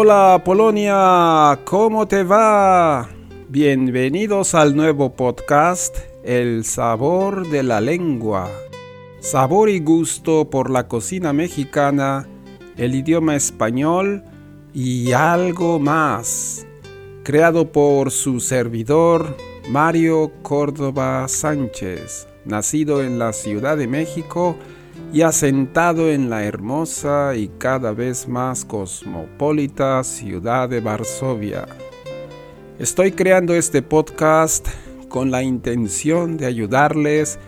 Hola Polonia, ¿cómo te va? Bienvenidos al nuevo podcast El sabor de la lengua. Sabor y gusto por la cocina mexicana, el idioma español y algo más. Creado por su servidor Mario Córdoba Sánchez, nacido en la Ciudad de México, y asentado en la hermosa y cada vez más cosmopolita ciudad de Varsovia. Estoy creando este podcast con la intención de ayudarles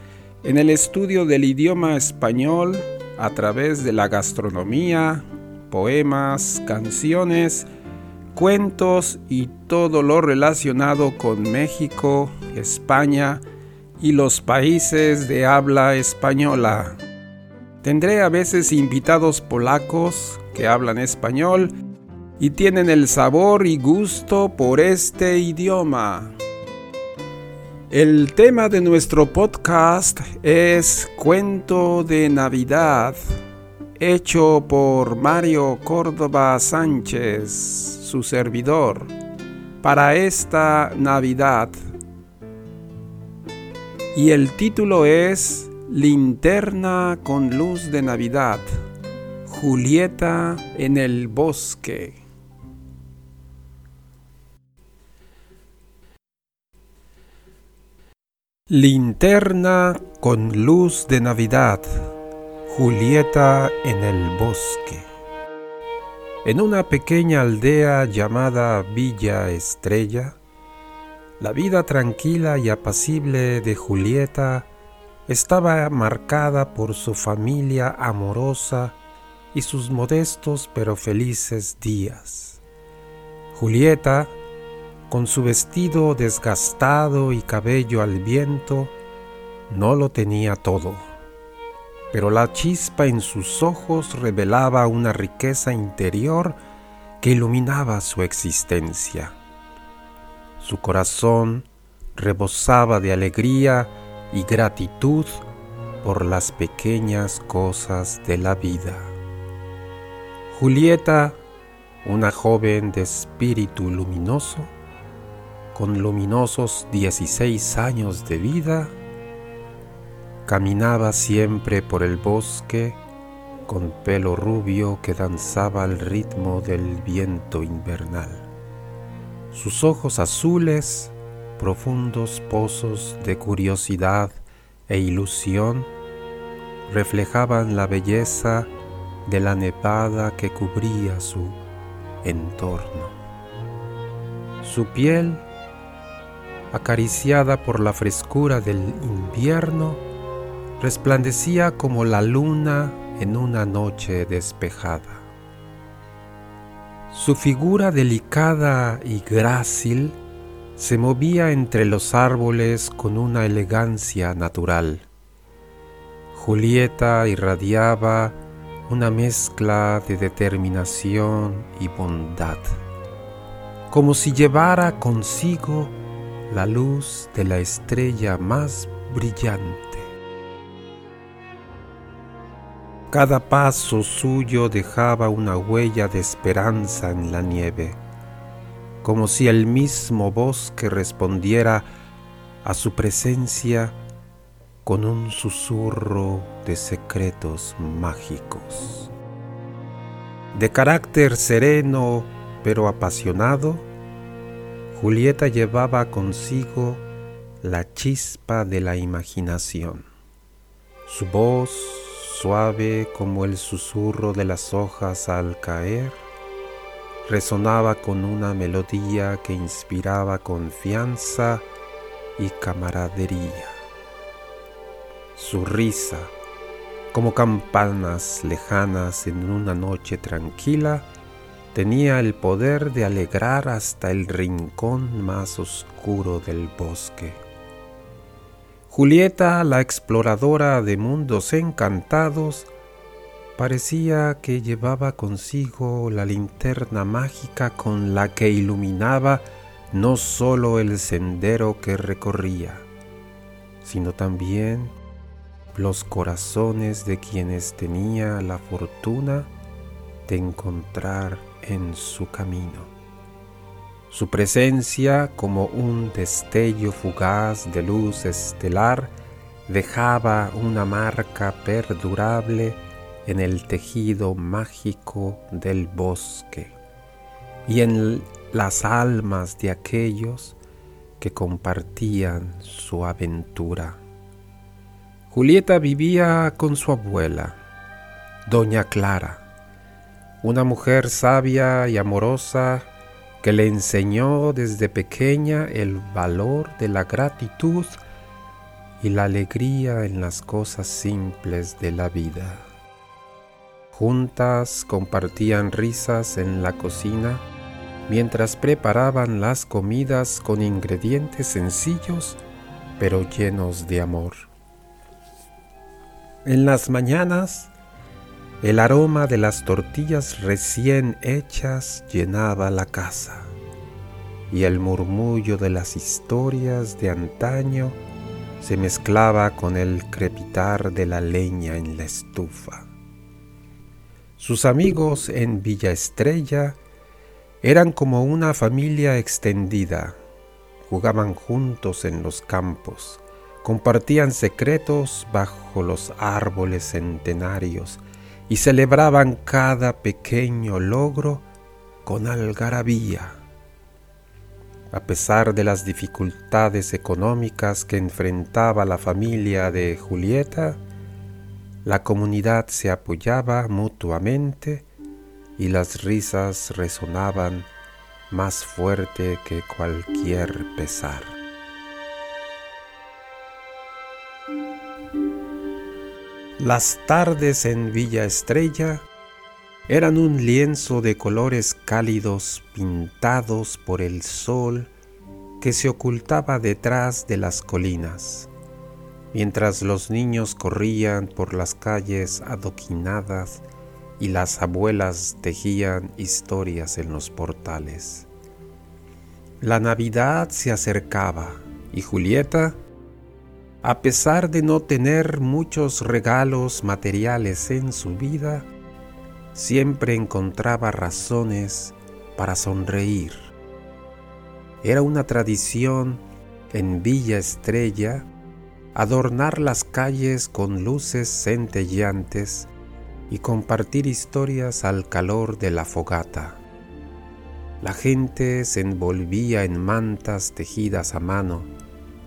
en el estudio del idioma español a través de la gastronomía, poemas, canciones, cuentos y todo lo relacionado con México, España y los países de habla española. Tendré a veces invitados polacos que hablan español y tienen el sabor y gusto por este idioma. El tema de nuestro podcast es Cuento de Navidad, hecho por Mario Córdoba Sánchez, su servidor, para esta Navidad. Y el título es Linterna con luz de Navidad. Julieta en el bosque. Linterna con luz de Navidad. Julieta en el bosque. En una pequeña aldea llamada Villa Estrella, la vida tranquila y apacible de Julieta estaba marcada por su familia amorosa y sus modestos pero felices días. Julieta, con su vestido desgastado y cabello al viento, no lo tenía todo, pero la chispa en sus ojos revelaba una riqueza interior que iluminaba su existencia. Su corazón rebosaba de alegría y gratitud por las pequeñas cosas de la vida. Julieta, una joven de espíritu luminoso, con luminosos 16 años de vida, caminaba siempre por el bosque con pelo rubio que danzaba al ritmo del viento invernal. Sus ojos azules profundos pozos de curiosidad e ilusión reflejaban la belleza de la nevada que cubría su entorno. Su piel, acariciada por la frescura del invierno, resplandecía como la luna en una noche despejada. Su figura delicada y grácil se movía entre los árboles con una elegancia natural. Julieta irradiaba una mezcla de determinación y bondad, como si llevara consigo la luz de la estrella más brillante. Cada paso suyo dejaba una huella de esperanza en la nieve como si el mismo bosque respondiera a su presencia con un susurro de secretos mágicos. De carácter sereno pero apasionado, Julieta llevaba consigo la chispa de la imaginación. Su voz, suave como el susurro de las hojas al caer, resonaba con una melodía que inspiraba confianza y camaradería. Su risa, como campanas lejanas en una noche tranquila, tenía el poder de alegrar hasta el rincón más oscuro del bosque. Julieta, la exploradora de mundos encantados, Parecía que llevaba consigo la linterna mágica con la que iluminaba no solo el sendero que recorría, sino también los corazones de quienes tenía la fortuna de encontrar en su camino. Su presencia, como un destello fugaz de luz estelar, dejaba una marca perdurable en el tejido mágico del bosque y en las almas de aquellos que compartían su aventura. Julieta vivía con su abuela, doña Clara, una mujer sabia y amorosa que le enseñó desde pequeña el valor de la gratitud y la alegría en las cosas simples de la vida. Juntas compartían risas en la cocina mientras preparaban las comidas con ingredientes sencillos pero llenos de amor. En las mañanas, el aroma de las tortillas recién hechas llenaba la casa y el murmullo de las historias de antaño se mezclaba con el crepitar de la leña en la estufa. Sus amigos en Villa Estrella eran como una familia extendida. Jugaban juntos en los campos, compartían secretos bajo los árboles centenarios y celebraban cada pequeño logro con algarabía. A pesar de las dificultades económicas que enfrentaba la familia de Julieta, la comunidad se apoyaba mutuamente y las risas resonaban más fuerte que cualquier pesar. Las tardes en Villa Estrella eran un lienzo de colores cálidos pintados por el sol que se ocultaba detrás de las colinas, mientras los niños corrían por las calles adoquinadas y las abuelas tejían historias en los portales. La Navidad se acercaba y Julieta, a pesar de no tener muchos regalos materiales en su vida, siempre encontraba razones para sonreír. Era una tradición en Villa Estrella adornar las calles con luces centelleantes y compartir historias al calor de la fogata. La gente se envolvía en mantas tejidas a mano,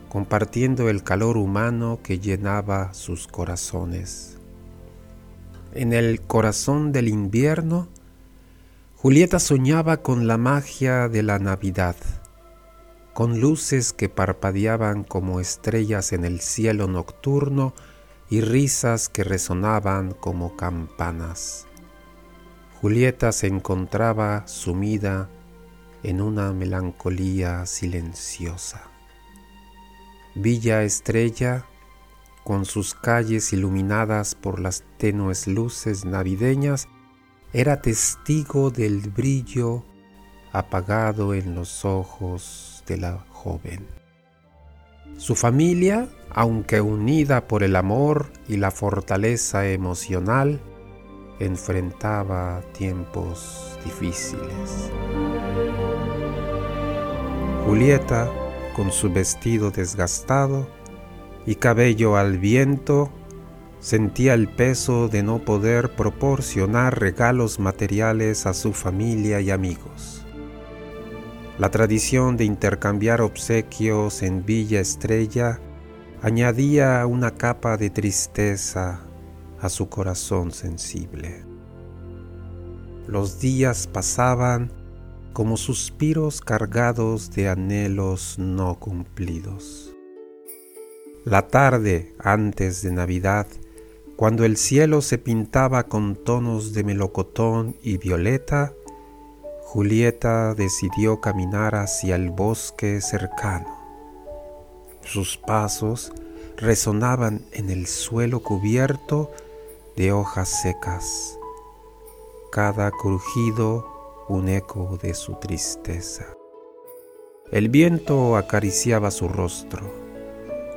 compartiendo el calor humano que llenaba sus corazones. En el corazón del invierno, Julieta soñaba con la magia de la Navidad, con luces que parpadeaban como estrellas en el cielo nocturno y risas que resonaban como campanas. Julieta se encontraba sumida en una melancolía silenciosa. Villa Estrella, con sus calles iluminadas por las tenues luces navideñas, era testigo del brillo apagado en los ojos de la joven. Su familia, aunque unida por el amor y la fortaleza emocional, enfrentaba tiempos difíciles. Julieta, con su vestido desgastado y cabello al viento, sentía el peso de no poder proporcionar regalos materiales a su familia y amigos. La tradición de intercambiar obsequios en Villa Estrella añadía una capa de tristeza a su corazón sensible. Los días pasaban como suspiros cargados de anhelos no cumplidos. La tarde antes de Navidad, cuando el cielo se pintaba con tonos de melocotón y violeta, Julieta decidió caminar hacia el bosque cercano. Sus pasos resonaban en el suelo cubierto de hojas secas, cada crujido un eco de su tristeza. El viento acariciaba su rostro,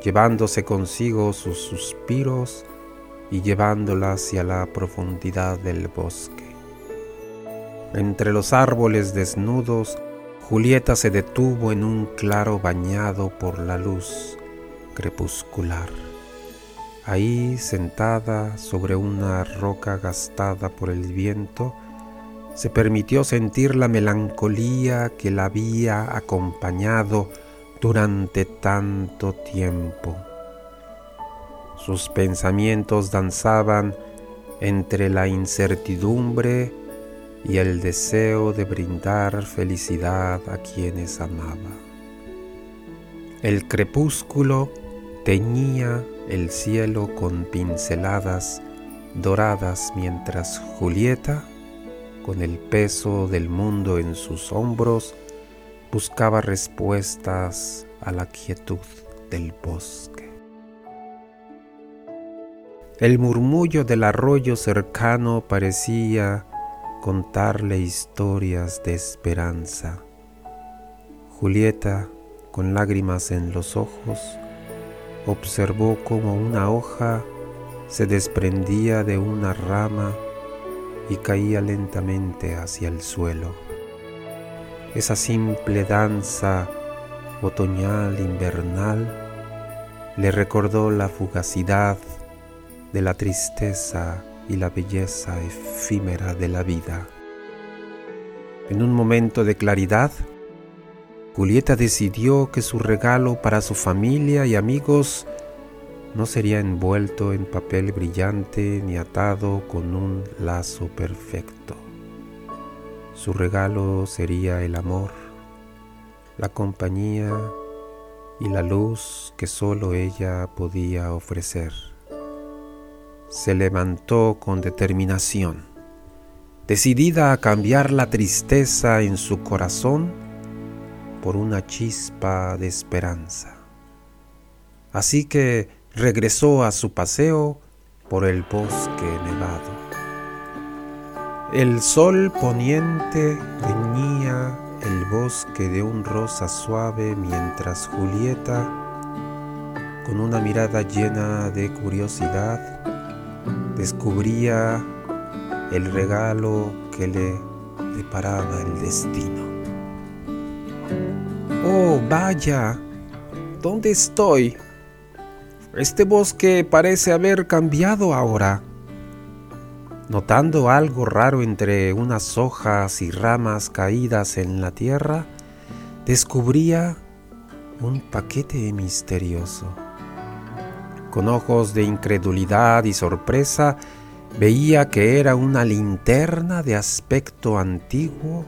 llevándose consigo sus suspiros y llevándola hacia la profundidad del bosque. Entre los árboles desnudos, Julieta se detuvo en un claro bañado por la luz crepuscular. Ahí, sentada sobre una roca gastada por el viento, se permitió sentir la melancolía que la había acompañado durante tanto tiempo. Sus pensamientos danzaban entre la incertidumbre y el deseo de brindar felicidad a quienes amaba. El crepúsculo teñía el cielo con pinceladas doradas mientras Julieta, con el peso del mundo en sus hombros, buscaba respuestas a la quietud del bosque. El murmullo del arroyo cercano parecía contarle historias de esperanza. Julieta, con lágrimas en los ojos, observó cómo una hoja se desprendía de una rama y caía lentamente hacia el suelo. Esa simple danza otoñal invernal le recordó la fugacidad de la tristeza y la belleza efímera de la vida. En un momento de claridad, Julieta decidió que su regalo para su familia y amigos no sería envuelto en papel brillante ni atado con un lazo perfecto. Su regalo sería el amor, la compañía y la luz que solo ella podía ofrecer se levantó con determinación, decidida a cambiar la tristeza en su corazón por una chispa de esperanza. Así que regresó a su paseo por el bosque nevado. El sol poniente teñía el bosque de un rosa suave mientras Julieta, con una mirada llena de curiosidad, descubría el regalo que le deparaba el destino. Oh, vaya, ¿dónde estoy? Este bosque parece haber cambiado ahora. Notando algo raro entre unas hojas y ramas caídas en la tierra, descubría un paquete misterioso. Con ojos de incredulidad y sorpresa, veía que era una linterna de aspecto antiguo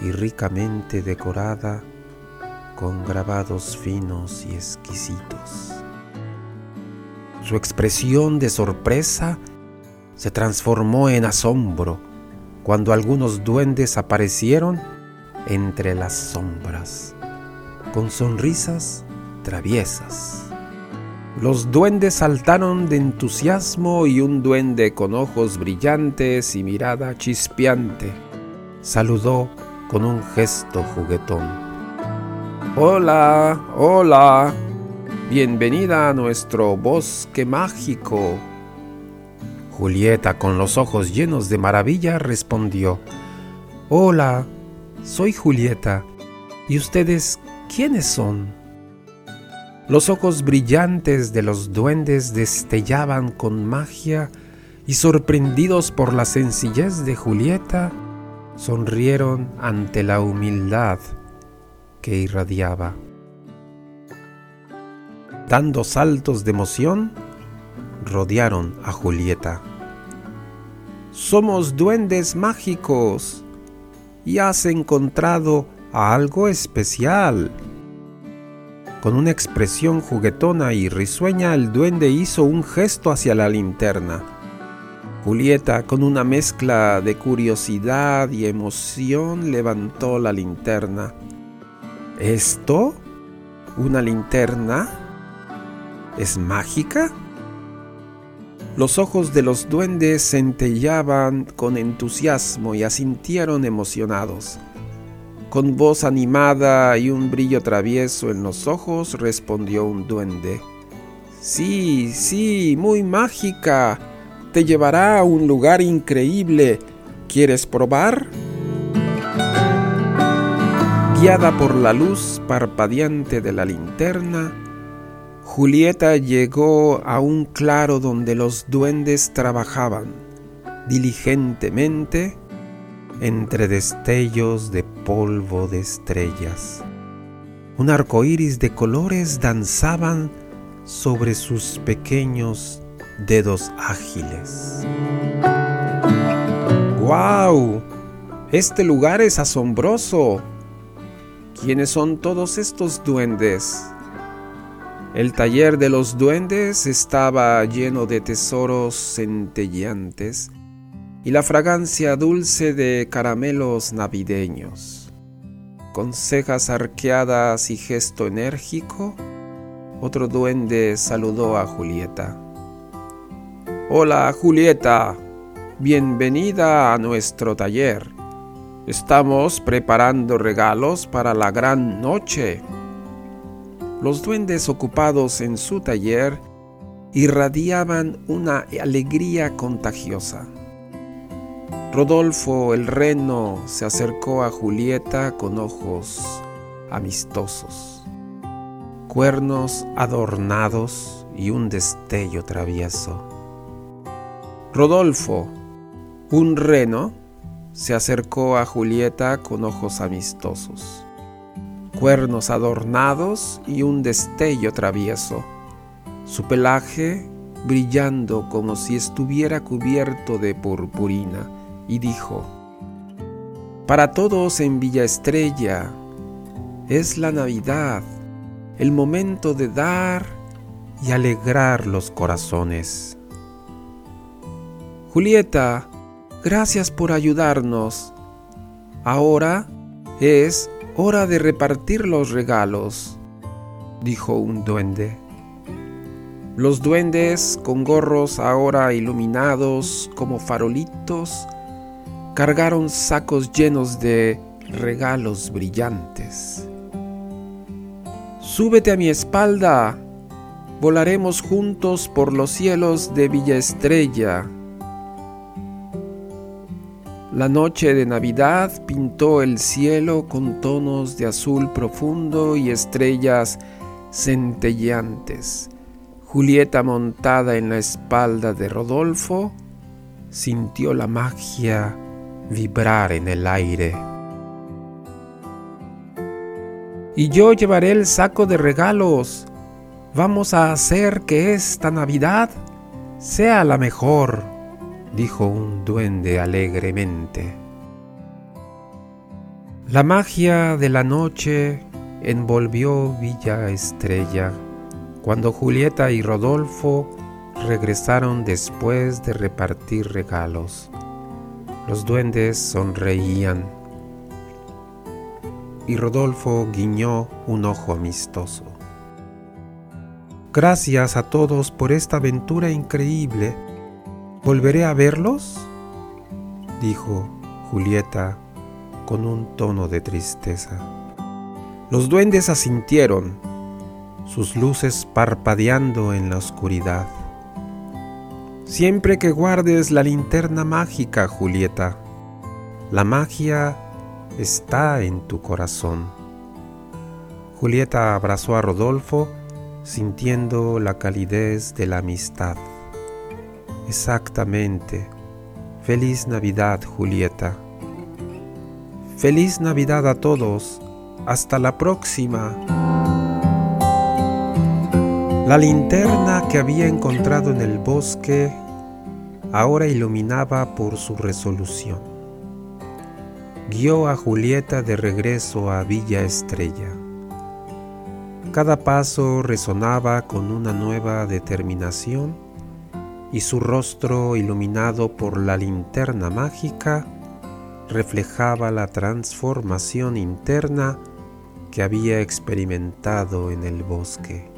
y ricamente decorada con grabados finos y exquisitos. Su expresión de sorpresa se transformó en asombro cuando algunos duendes aparecieron entre las sombras, con sonrisas traviesas. Los duendes saltaron de entusiasmo y un duende con ojos brillantes y mirada chispeante saludó con un gesto juguetón. Hola, hola, bienvenida a nuestro bosque mágico. Julieta, con los ojos llenos de maravilla, respondió, Hola, soy Julieta. ¿Y ustedes quiénes son? Los ojos brillantes de los duendes destellaban con magia y sorprendidos por la sencillez de Julieta, sonrieron ante la humildad que irradiaba. Dando saltos de emoción, rodearon a Julieta. Somos duendes mágicos y has encontrado algo especial, con una expresión juguetona y risueña, el duende hizo un gesto hacia la linterna. Julieta, con una mezcla de curiosidad y emoción, levantó la linterna. ¿Esto? ¿Una linterna? ¿Es mágica? Los ojos de los duendes centellaban con entusiasmo y asintieron emocionados. Con voz animada y un brillo travieso en los ojos respondió un duende. Sí, sí, muy mágica. Te llevará a un lugar increíble. ¿Quieres probar? Guiada por la luz parpadeante de la linterna, Julieta llegó a un claro donde los duendes trabajaban diligentemente entre destellos de polvo de estrellas. Un arco iris de colores danzaban sobre sus pequeños dedos ágiles. ¡Guau! Este lugar es asombroso. ¿Quiénes son todos estos duendes? El taller de los duendes estaba lleno de tesoros centelleantes y la fragancia dulce de caramelos navideños. Con cejas arqueadas y gesto enérgico, otro duende saludó a Julieta. Hola Julieta, bienvenida a nuestro taller. Estamos preparando regalos para la gran noche. Los duendes ocupados en su taller irradiaban una alegría contagiosa. Rodolfo el reno se acercó a Julieta con ojos amistosos, cuernos adornados y un destello travieso. Rodolfo, un reno, se acercó a Julieta con ojos amistosos, cuernos adornados y un destello travieso, su pelaje brillando como si estuviera cubierto de purpurina y dijo, Para todos en Villa Estrella es la Navidad, el momento de dar y alegrar los corazones. Julieta, gracias por ayudarnos. Ahora es hora de repartir los regalos, dijo un duende. Los duendes con gorros ahora iluminados como farolitos cargaron sacos llenos de regalos brillantes. Súbete a mi espalda, volaremos juntos por los cielos de Villa Estrella. La noche de Navidad pintó el cielo con tonos de azul profundo y estrellas centelleantes. Julieta montada en la espalda de Rodolfo sintió la magia vibrar en el aire. Y yo llevaré el saco de regalos. Vamos a hacer que esta Navidad sea la mejor, dijo un duende alegremente. La magia de la noche envolvió Villa Estrella cuando Julieta y Rodolfo regresaron después de repartir regalos. Los duendes sonreían y Rodolfo guiñó un ojo amistoso. Gracias a todos por esta aventura increíble. ¿Volveré a verlos? dijo Julieta con un tono de tristeza. Los duendes asintieron, sus luces parpadeando en la oscuridad. Siempre que guardes la linterna mágica, Julieta, la magia está en tu corazón. Julieta abrazó a Rodolfo sintiendo la calidez de la amistad. Exactamente. Feliz Navidad, Julieta. Feliz Navidad a todos. Hasta la próxima. La linterna que había encontrado en el bosque ahora iluminaba por su resolución. Guió a Julieta de regreso a Villa Estrella. Cada paso resonaba con una nueva determinación y su rostro iluminado por la linterna mágica reflejaba la transformación interna que había experimentado en el bosque.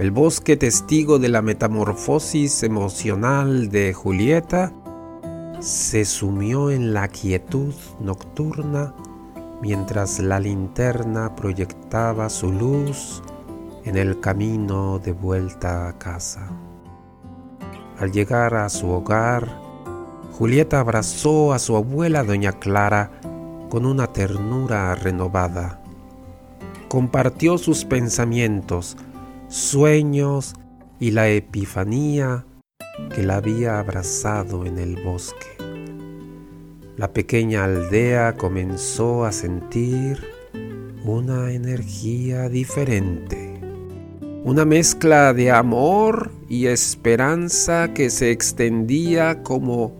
El bosque testigo de la metamorfosis emocional de Julieta se sumió en la quietud nocturna mientras la linterna proyectaba su luz en el camino de vuelta a casa. Al llegar a su hogar, Julieta abrazó a su abuela doña Clara con una ternura renovada. Compartió sus pensamientos, sueños y la epifanía que la había abrazado en el bosque. La pequeña aldea comenzó a sentir una energía diferente, una mezcla de amor y esperanza que se extendía como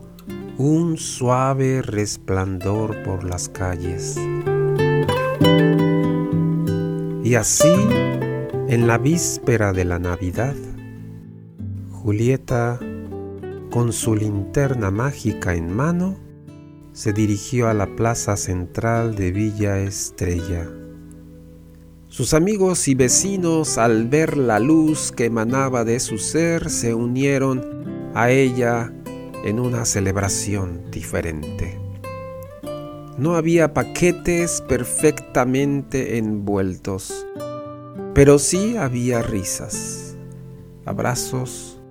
un suave resplandor por las calles. Y así, en la víspera de la Navidad, Julieta, con su linterna mágica en mano, se dirigió a la plaza central de Villa Estrella. Sus amigos y vecinos, al ver la luz que emanaba de su ser, se unieron a ella en una celebración diferente. No había paquetes perfectamente envueltos, pero sí había risas, abrazos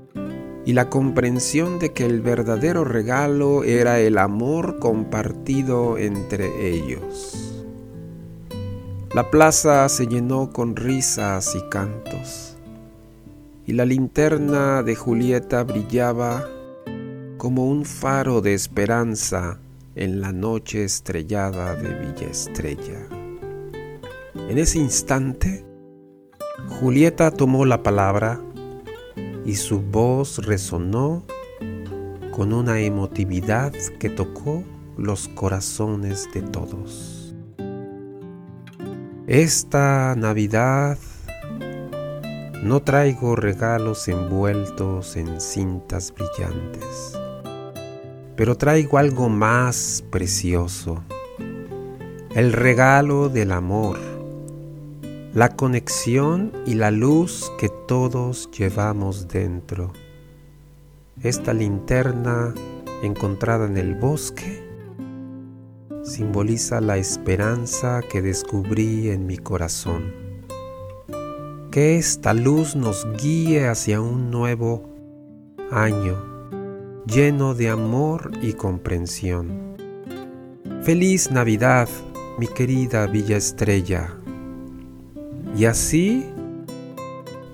y la comprensión de que el verdadero regalo era el amor compartido entre ellos. La plaza se llenó con risas y cantos, y la linterna de Julieta brillaba como un faro de esperanza en la noche estrellada de Villa Estrella. En ese instante, Julieta tomó la palabra y su voz resonó con una emotividad que tocó los corazones de todos. Esta Navidad no traigo regalos envueltos en cintas brillantes pero traigo algo más precioso, el regalo del amor, la conexión y la luz que todos llevamos dentro. Esta linterna encontrada en el bosque simboliza la esperanza que descubrí en mi corazón. Que esta luz nos guíe hacia un nuevo año lleno de amor y comprensión. Feliz Navidad, mi querida Villa Estrella. Y así,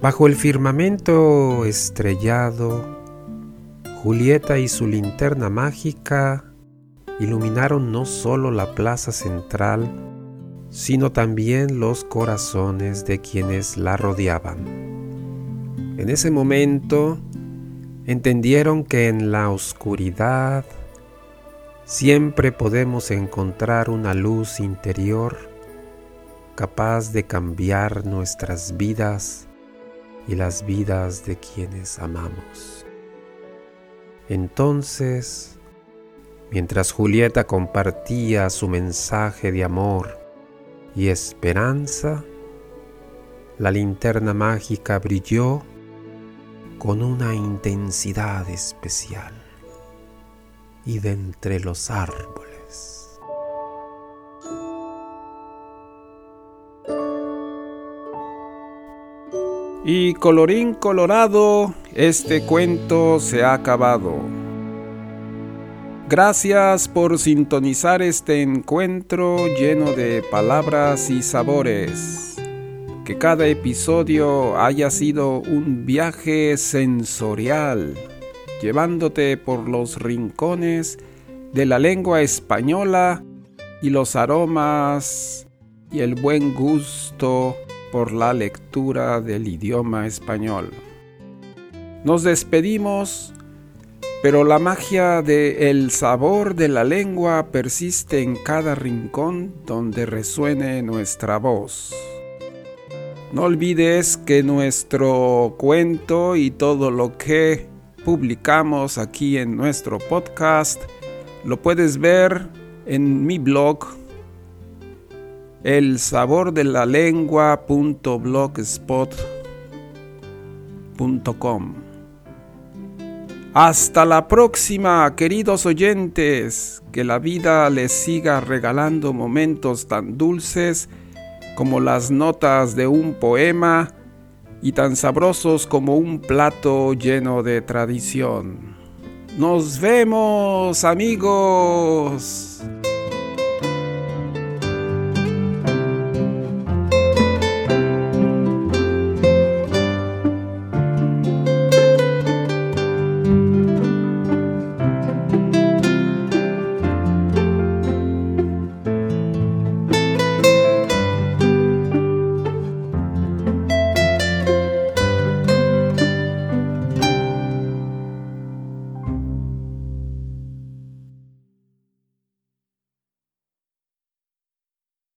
bajo el firmamento estrellado, Julieta y su linterna mágica iluminaron no solo la plaza central, sino también los corazones de quienes la rodeaban. En ese momento, entendieron que en la oscuridad siempre podemos encontrar una luz interior capaz de cambiar nuestras vidas y las vidas de quienes amamos. Entonces, mientras Julieta compartía su mensaje de amor y esperanza, la linterna mágica brilló con una intensidad especial y de entre los árboles. Y colorín colorado, este cuento se ha acabado. Gracias por sintonizar este encuentro lleno de palabras y sabores que cada episodio haya sido un viaje sensorial, llevándote por los rincones de la lengua española y los aromas y el buen gusto por la lectura del idioma español. Nos despedimos, pero la magia de el sabor de la lengua persiste en cada rincón donde resuene nuestra voz. No olvides que nuestro cuento y todo lo que publicamos aquí en nuestro podcast lo puedes ver en mi blog el sabor de la lengua.blogspot.com. Hasta la próxima, queridos oyentes, que la vida les siga regalando momentos tan dulces como las notas de un poema y tan sabrosos como un plato lleno de tradición. Nos vemos amigos.